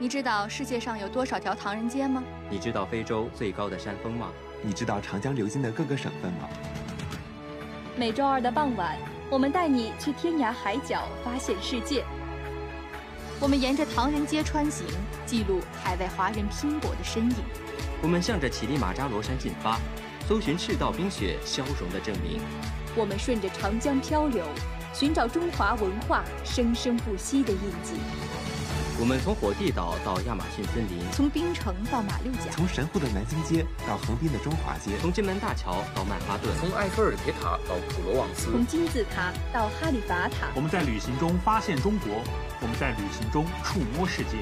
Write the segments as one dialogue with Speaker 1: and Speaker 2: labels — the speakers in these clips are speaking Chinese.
Speaker 1: 你知道世界上有多少条唐人街吗？
Speaker 2: 你知道非洲最高的山峰吗？
Speaker 3: 你知道长江流经的各个省份吗？
Speaker 4: 每周二的傍晚，我们带你去天涯海角发现世界。
Speaker 1: 我们沿着唐人街穿行，记录海外华人拼搏的身影。
Speaker 2: 我们向着乞力马扎罗山进发，搜寻赤道冰雪消融的证明。
Speaker 4: 我们顺着长江漂流，寻找中华文化生生不息的印记。
Speaker 2: 我们从火地岛到亚马逊森林，
Speaker 1: 从冰城到马六甲，
Speaker 3: 从神户的南京街到横滨的中华街，
Speaker 2: 从金门大桥到曼哈顿，
Speaker 5: 从埃菲尔铁塔到普罗旺斯，
Speaker 4: 从金字塔到哈利法塔。
Speaker 6: 我们在旅行中发现中国，我们在旅行中触摸世界。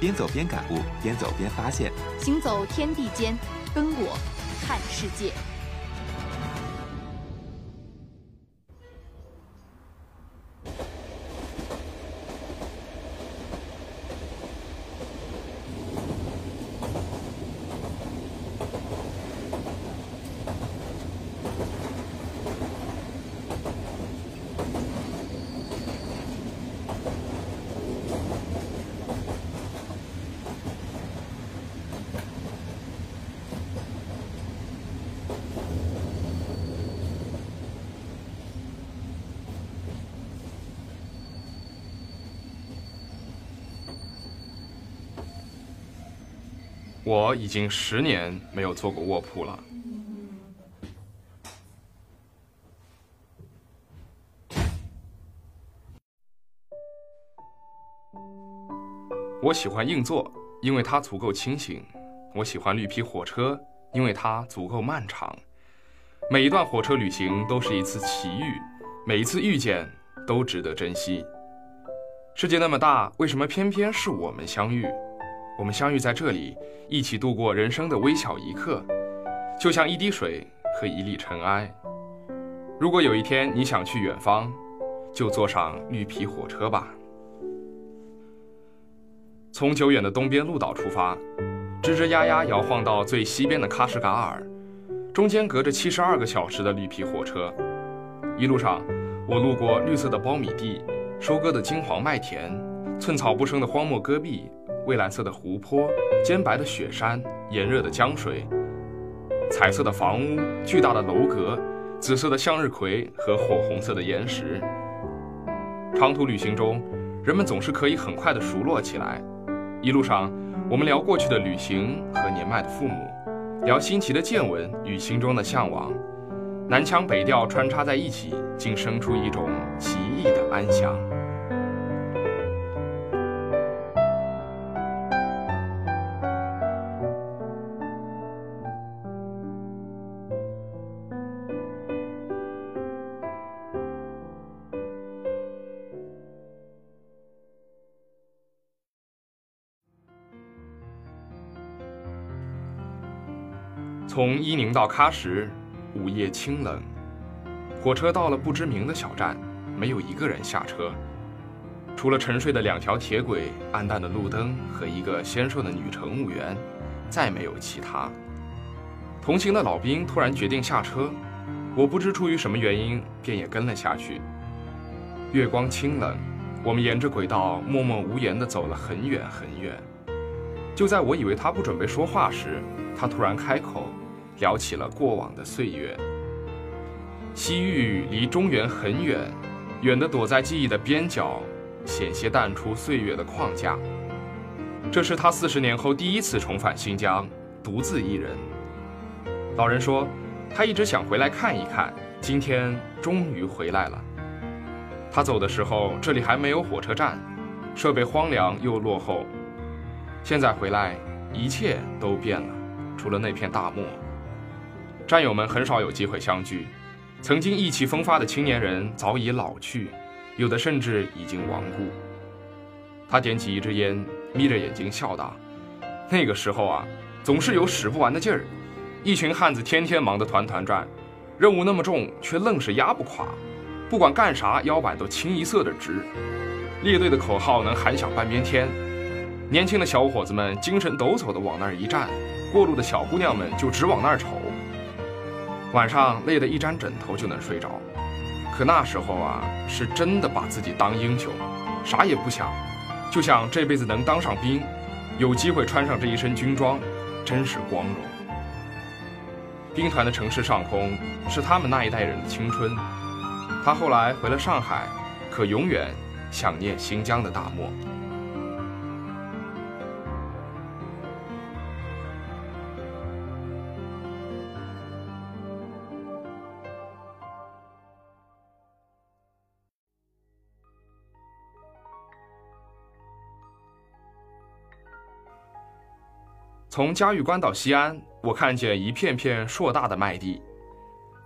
Speaker 3: 边走边感悟，边走边发现。
Speaker 1: 行走天地间，跟我看世界。
Speaker 7: 我已经十年没有坐过卧铺了。我喜欢硬座，因为它足够清醒；我喜欢绿皮火车，因为它足够漫长。每一段火车旅行都是一次奇遇，每一次遇见都值得珍惜。世界那么大，为什么偏偏是我们相遇？我们相遇在这里，一起度过人生的微小一刻，就像一滴水和一粒尘埃。如果有一天你想去远方，就坐上绿皮火车吧。从久远的东边鹿岛出发，吱吱呀呀摇晃到最西边的喀什噶尔，中间隔着七十二个小时的绿皮火车。一路上，我路过绿色的苞米地、收割的金黄麦田、寸草不生的荒漠戈壁。蔚蓝色的湖泊，尖白的雪山，炎热的江水，彩色的房屋，巨大的楼阁，紫色的向日葵和火红色的岩石。长途旅行中，人们总是可以很快的熟络起来。一路上，我们聊过去的旅行和年迈的父母，聊新奇的见闻与心中的向往，南腔北调穿插在一起，竟生出一种奇异的安详。从伊宁到喀什，午夜清冷。火车到了不知名的小站，没有一个人下车，除了沉睡的两条铁轨、暗淡的路灯和一个纤瘦的女乘务员，再没有其他。同行的老兵突然决定下车，我不知出于什么原因，便也跟了下去。月光清冷，我们沿着轨道默默无言地走了很远很远。就在我以为他不准备说话时，他突然开口。聊起了过往的岁月。西域离中原很远，远的躲在记忆的边角，险些淡出岁月的框架。这是他四十年后第一次重返新疆，独自一人。老人说，他一直想回来看一看，今天终于回来了。他走的时候，这里还没有火车站，设备荒凉又落后。现在回来，一切都变了，除了那片大漠。战友们很少有机会相聚，曾经意气风发的青年人早已老去，有的甚至已经亡故。他点起一支烟，眯着眼睛笑道：“那个时候啊，总是有使不完的劲儿，一群汉子天天忙得团团转，任务那么重，却愣是压不垮，不管干啥，腰板都清一色的直。列队的口号能喊响半边天，年轻的小伙子们精神抖擞地往那儿一站，过路的小姑娘们就直往那儿瞅。”晚上累得一沾枕头就能睡着，可那时候啊，是真的把自己当英雄，啥也不想，就想这辈子能当上兵，有机会穿上这一身军装，真是光荣。兵团的城市上空是他们那一代人的青春。他后来回了上海，可永远想念新疆的大漠。从嘉峪关到西安，我看见一片片硕大的麦地。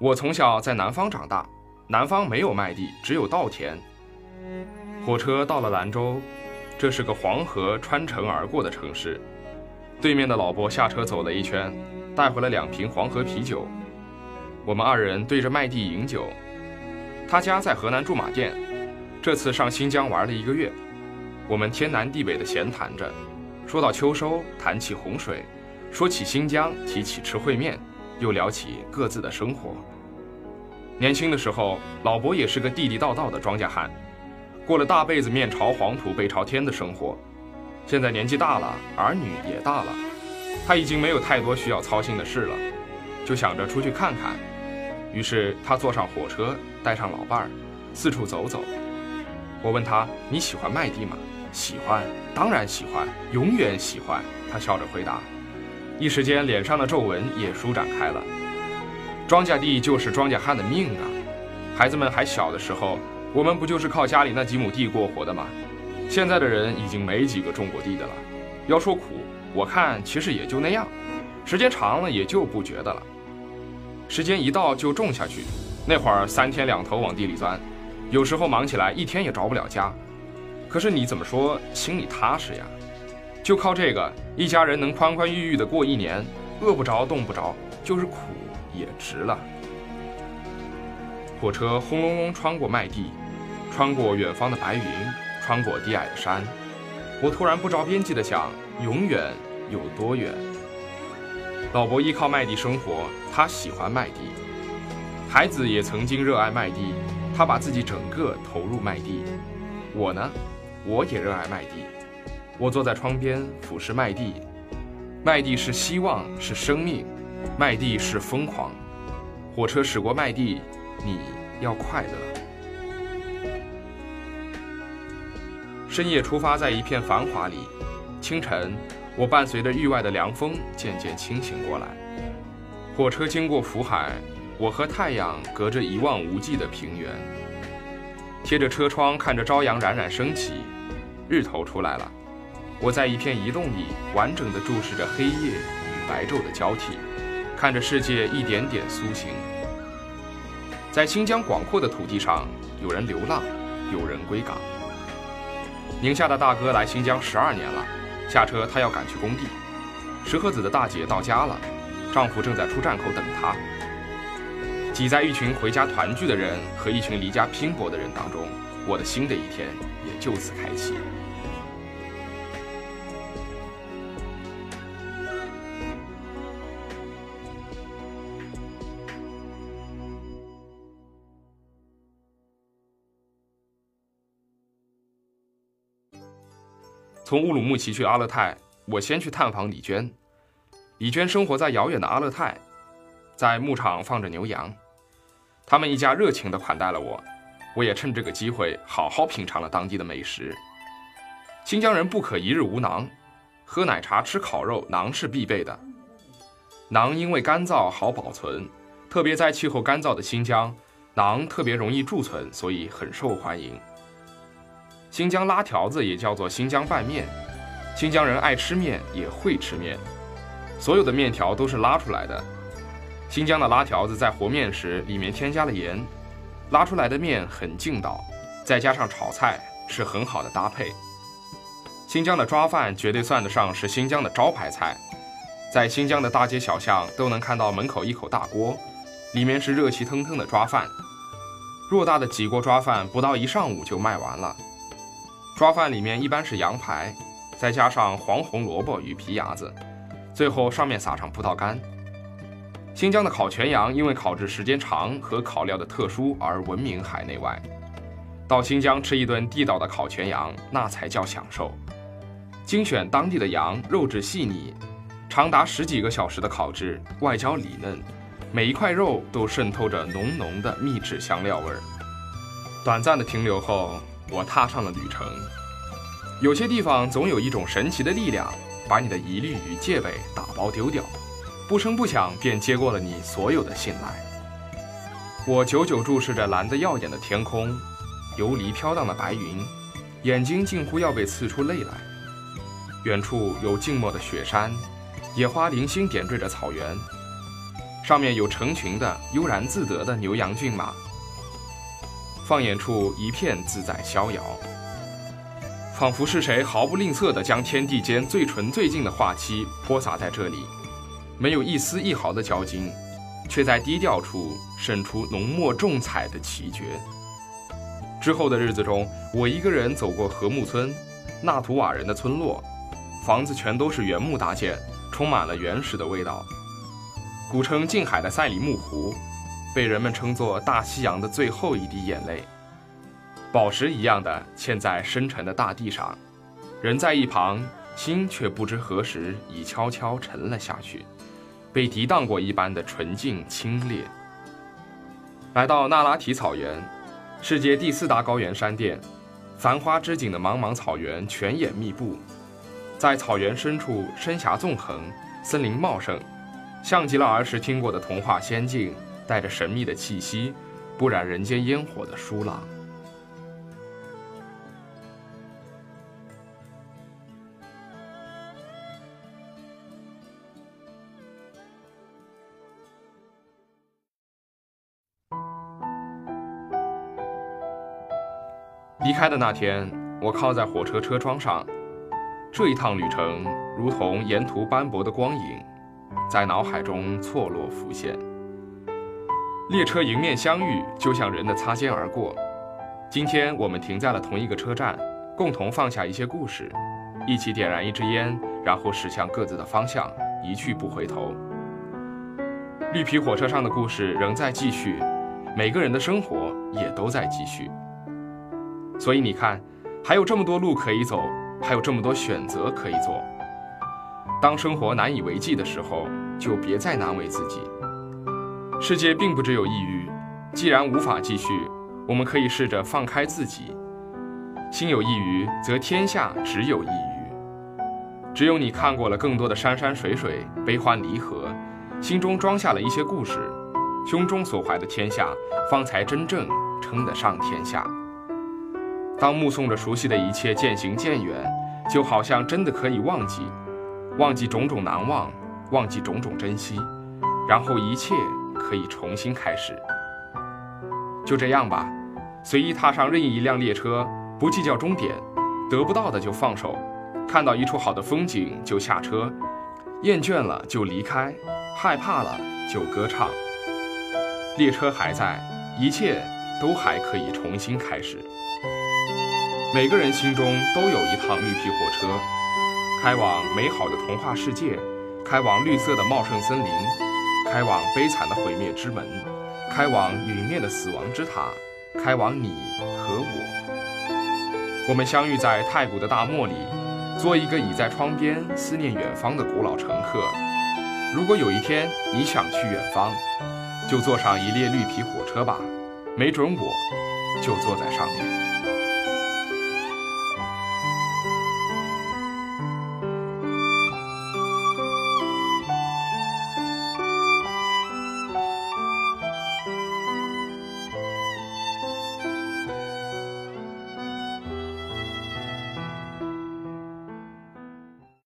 Speaker 7: 我从小在南方长大，南方没有麦地，只有稻田。火车到了兰州，这是个黄河穿城而过的城市。对面的老伯下车走了一圈，带回了两瓶黄河啤酒。我们二人对着麦地饮酒。他家在河南驻马店，这次上新疆玩了一个月。我们天南地北的闲谈着。说到秋收，谈起洪水；说起新疆，提起吃烩面，又聊起各自的生活。年轻的时候，老伯也是个地地道道的庄稼汉，过了大辈子面朝黄土背朝天的生活。现在年纪大了，儿女也大了，他已经没有太多需要操心的事了，就想着出去看看。于是他坐上火车，带上老伴儿，四处走走。我问他：“你喜欢麦地吗？”喜欢，当然喜欢，永远喜欢。他笑着回答，一时间脸上的皱纹也舒展开了。庄稼地就是庄稼汉的命啊！孩子们还小的时候，我们不就是靠家里那几亩地过活的吗？现在的人已经没几个种过地的了。要说苦，我看其实也就那样。时间长了也就不觉得了。时间一到就种下去，那会儿三天两头往地里钻，有时候忙起来一天也着不了家。可是你怎么说心里踏实呀？就靠这个，一家人能宽宽裕裕的过一年，饿不着冻不着，就是苦也值了。火车轰隆隆穿过麦地，穿过远方的白云，穿过低矮的山。我突然不着边际的想，永远有多远？老伯依靠麦地生活，他喜欢麦地。孩子也曾经热爱麦地，他把自己整个投入麦地。我呢？我也热爱麦地，我坐在窗边俯视麦地，麦地是希望，是生命，麦地是疯狂。火车驶过麦地，你要快乐。深夜出发在一片繁华里，清晨，我伴随着域外的凉风渐渐清醒过来。火车经过福海，我和太阳隔着一望无际的平原，贴着车窗看着朝阳冉冉升起。日头出来了，我在一片移动里完整的注视着黑夜与白昼的交替，看着世界一点点苏醒。在新疆广阔的土地上，有人流浪，有人归港。宁夏的大哥来新疆十二年了，下车他要赶去工地。石河子的大姐到家了，丈夫正在出站口等她。挤在一群回家团聚的人和一群离家拼搏的人当中，我的新的一天也就此开启。从乌鲁木齐去阿勒泰，我先去探访李娟。李娟生活在遥远的阿勒泰，在牧场放着牛羊。他们一家热情地款待了我，我也趁这个机会好好品尝了当地的美食。新疆人不可一日无馕，喝奶茶、吃烤肉，馕是必备的。馕因为干燥好保存，特别在气候干燥的新疆，馕特别容易贮存，所以很受欢迎。新疆拉条子也叫做新疆拌面，新疆人爱吃面，也会吃面，所有的面条都是拉出来的。新疆的拉条子在和面时里面添加了盐，拉出来的面很劲道，再加上炒菜是很好的搭配。新疆的抓饭绝对算得上是新疆的招牌菜，在新疆的大街小巷都能看到门口一口大锅，里面是热气腾腾的抓饭，偌大的几锅抓饭不到一上午就卖完了。抓饭里面一般是羊排，再加上黄红萝卜与皮牙子，最后上面撒上葡萄干。新疆的烤全羊因为烤制时间长和烤料的特殊而闻名海内外。到新疆吃一顿地道的烤全羊，那才叫享受。精选当地的羊，肉质细腻，长达十几个小时的烤制，外焦里嫩，每一块肉都渗透着浓浓的秘制香料味儿。短暂的停留后，我踏上了旅程。有些地方总有一种神奇的力量，把你的疑虑与戒备打包丢掉，不声不响便接过了你所有的信赖。我久久注视着蓝得耀眼的天空。游离飘荡的白云，眼睛近乎要被刺出泪来。远处有静默的雪山，野花零星点缀着草原，上面有成群的悠然自得的牛羊骏马。放眼处一片自在逍遥，仿佛是谁毫不吝啬地将天地间最纯最净的画漆泼洒在这里，没有一丝一毫的交情，却在低调处渗出浓墨重彩的奇绝。之后的日子中，我一个人走过禾木村，纳图瓦人的村落，房子全都是原木搭建，充满了原始的味道。古称近海的赛里木湖，被人们称作大西洋的最后一滴眼泪，宝石一样的嵌在深沉的大地上，人在一旁，心却不知何时已悄悄沉了下去，被涤荡过一般的纯净清冽。来到那拉提草原。世界第四大高原山甸，繁花织锦的茫茫草原，泉眼密布，在草原深处，深峡纵横，森林茂盛，像极了儿时听过的童话仙境，带着神秘的气息，不染人间烟火的舒朗。开的那天，我靠在火车车窗上，这一趟旅程如同沿途斑驳的光影，在脑海中错落浮现。列车迎面相遇，就像人的擦肩而过。今天我们停在了同一个车站，共同放下一些故事，一起点燃一支烟，然后驶向各自的方向，一去不回头。绿皮火车上的故事仍在继续，每个人的生活也都在继续。所以你看，还有这么多路可以走，还有这么多选择可以做。当生活难以为继的时候，就别再难为自己。世界并不只有抑郁，既然无法继续，我们可以试着放开自己。心有抑郁，则天下只有抑郁。只有你看过了更多的山山水水、悲欢离合，心中装下了一些故事，胸中所怀的天下，方才真正称得上天下。当目送着熟悉的一切渐行渐远，就好像真的可以忘记，忘记种种难忘，忘记种种珍惜，然后一切可以重新开始。就这样吧，随意踏上任意一辆列车，不计较终点，得不到的就放手，看到一处好的风景就下车，厌倦了就离开，害怕了就歌唱。列车还在，一切都还可以重新开始。每个人心中都有一趟绿皮火车，开往美好的童话世界，开往绿色的茂盛森林，开往悲惨的毁灭之门，开往陨灭的死亡之塔，开往你和我。我们相遇在太古的大漠里，做一个倚在窗边思念远方的古老乘客。如果有一天你想去远方，就坐上一列绿皮火车吧，没准我就坐在上面。